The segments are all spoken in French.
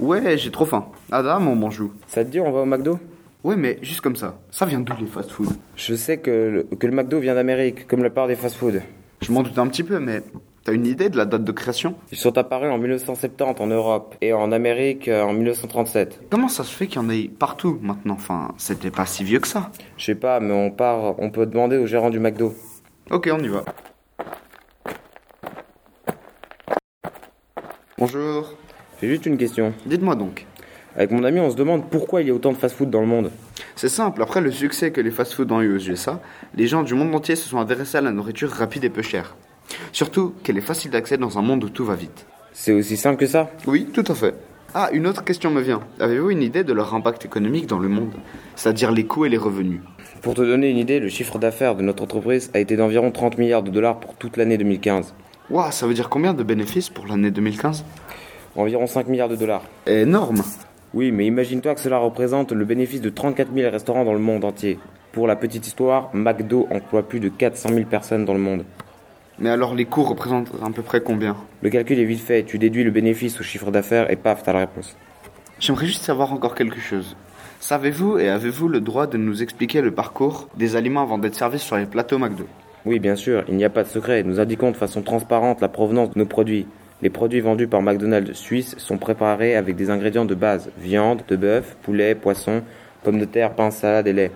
Ouais, j'ai trop faim. Adam, on mange où Ça te dit, on va au McDo? Ouais, mais juste comme ça. Ça vient d'où les fast-food Je sais que le, que le McDo vient d'Amérique, comme la part des fast-food. Je m'en doute un petit peu, mais t'as une idée de la date de création? Ils sont apparus en 1970 en Europe et en Amérique euh, en 1937. Comment ça se fait qu'il y en ait partout maintenant? Enfin, c'était pas si vieux que ça. Je sais pas, mais on part, on peut demander au gérant du McDo. Ok, on y va. Bonjour. J'ai juste une question. Dites-moi donc. Avec mon ami, on se demande pourquoi il y a autant de fast-food dans le monde. C'est simple, après le succès que les fast-food ont eu aux USA, les gens du monde entier se sont intéressés à la nourriture rapide et peu chère. Surtout qu'elle est facile d'accès dans un monde où tout va vite. C'est aussi simple que ça Oui, tout à fait. Ah, une autre question me vient. Avez-vous une idée de leur impact économique dans le monde C'est-à-dire les coûts et les revenus? Pour te donner une idée, le chiffre d'affaires de notre entreprise a été d'environ 30 milliards de dollars pour toute l'année 2015. Waouh, ça veut dire combien de bénéfices pour l'année 2015 Environ 5 milliards de dollars. Énorme Oui, mais imagine-toi que cela représente le bénéfice de 34 000 restaurants dans le monde entier. Pour la petite histoire, McDo emploie plus de 400 000 personnes dans le monde. Mais alors les coûts représentent à peu près combien? Le calcul est vite fait, tu déduis le bénéfice au chiffre d'affaires et paf, t'as la réponse. J'aimerais juste savoir encore quelque chose. Savez-vous et avez-vous le droit de nous expliquer le parcours des aliments avant d'être servis sur les plateaux McDo? Oui, bien sûr, il n'y a pas de secret. Nous indiquons de façon transparente la provenance de nos produits. Les produits vendus par McDonald's Suisse sont préparés avec des ingrédients de base viande, de bœuf, poulet, poisson, pommes de terre, pain, salade et lait.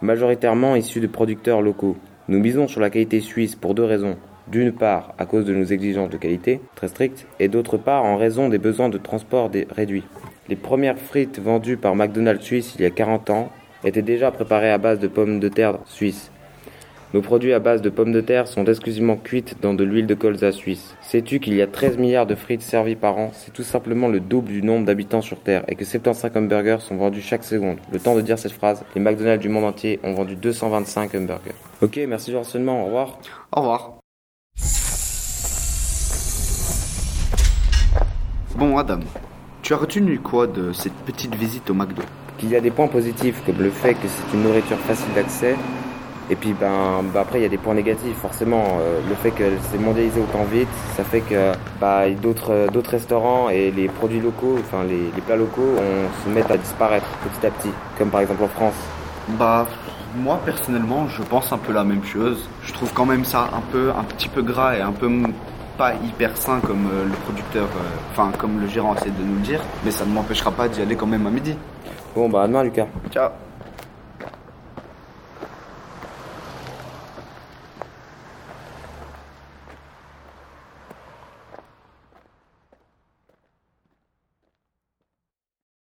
Majoritairement issus de producteurs locaux. Nous misons sur la qualité suisse pour deux raisons. D'une part, à cause de nos exigences de qualité, très strictes, et d'autre part, en raison des besoins de transport réduits. Les premières frites vendues par McDonald's Suisse il y a 40 ans étaient déjà préparées à base de pommes de terre suisses. Nos produits à base de pommes de terre sont exclusivement cuites dans de l'huile de colza suisse. Sais-tu qu'il y a 13 milliards de frites servies par an? C'est tout simplement le double du nombre d'habitants sur Terre et que 75 hamburgers sont vendus chaque seconde. Le temps de dire cette phrase, les McDonald's du monde entier ont vendu 225 hamburgers. Ok, merci du renseignement, au revoir. Au revoir. Bon Adam, tu as retenu quoi de cette petite visite au McDo? Qu'il y a des points positifs comme le fait que c'est une nourriture facile d'accès. Et puis ben, bah, après il y a des points négatifs forcément. Euh, le fait que c'est mondialisé autant vite, ça fait que bah, d'autres d'autres restaurants et les produits locaux, enfin les, les plats locaux, on se mettent à disparaître petit à petit, comme par exemple en France. Bah, moi personnellement, je pense un peu la même chose. Je trouve quand même ça un peu, un petit peu gras et un peu pas hyper sain comme euh, le producteur, euh, enfin comme le gérant essaie de nous le dire. Mais ça ne m'empêchera pas d'y aller quand même à midi. Bon bah à demain Lucas. Ciao.